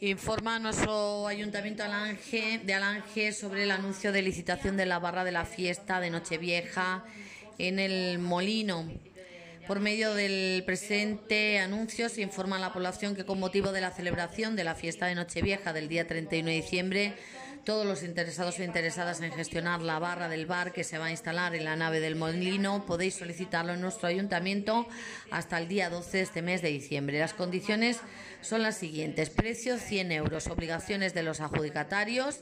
Informa a nuestro Ayuntamiento de Alange sobre el anuncio de licitación de la barra de la fiesta de Nochevieja en el Molino. Por medio del presente anuncio se informa a la población que con motivo de la celebración de la fiesta de Nochevieja del día 31 de diciembre, todos los interesados o interesadas en gestionar la barra del bar que se va a instalar en la nave del molino podéis solicitarlo en nuestro ayuntamiento hasta el día 12 de este mes de diciembre. Las condiciones son las siguientes. Precio 100 euros. Obligaciones de los adjudicatarios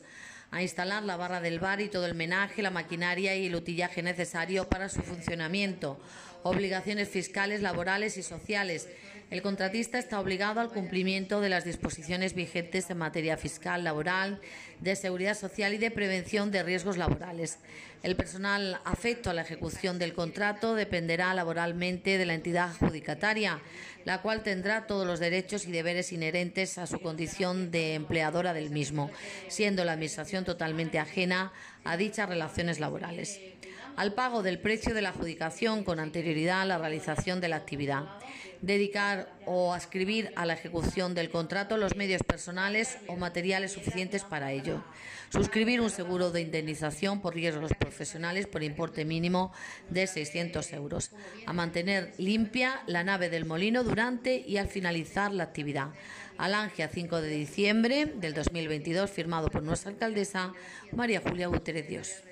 a instalar la barra del bar y todo el menaje, la maquinaria y el utillaje necesario para su funcionamiento. Obligaciones fiscales, laborales y sociales. El contratista está obligado al cumplimiento de las disposiciones vigentes en materia fiscal, laboral, de seguridad social y de prevención de riesgos laborales. El personal afecto a la ejecución del contrato dependerá laboralmente de la entidad adjudicataria, la cual tendrá todos los derechos y deberes inherentes a su condición de empleadora del mismo, siendo la Administración totalmente ajena a dichas relaciones laborales. Al pago del precio de la adjudicación con anterioridad a la realización de la actividad. Dedicar o ascribir a la ejecución del contrato los medios personales o materiales suficientes para ello. Suscribir un seguro de indemnización por riesgos profesionales por importe mínimo de 600 euros. A mantener limpia la nave del molino durante y al finalizar la actividad. Alangia 5 de diciembre del 2022, firmado por nuestra alcaldesa María Julia Gutiérrez Dios.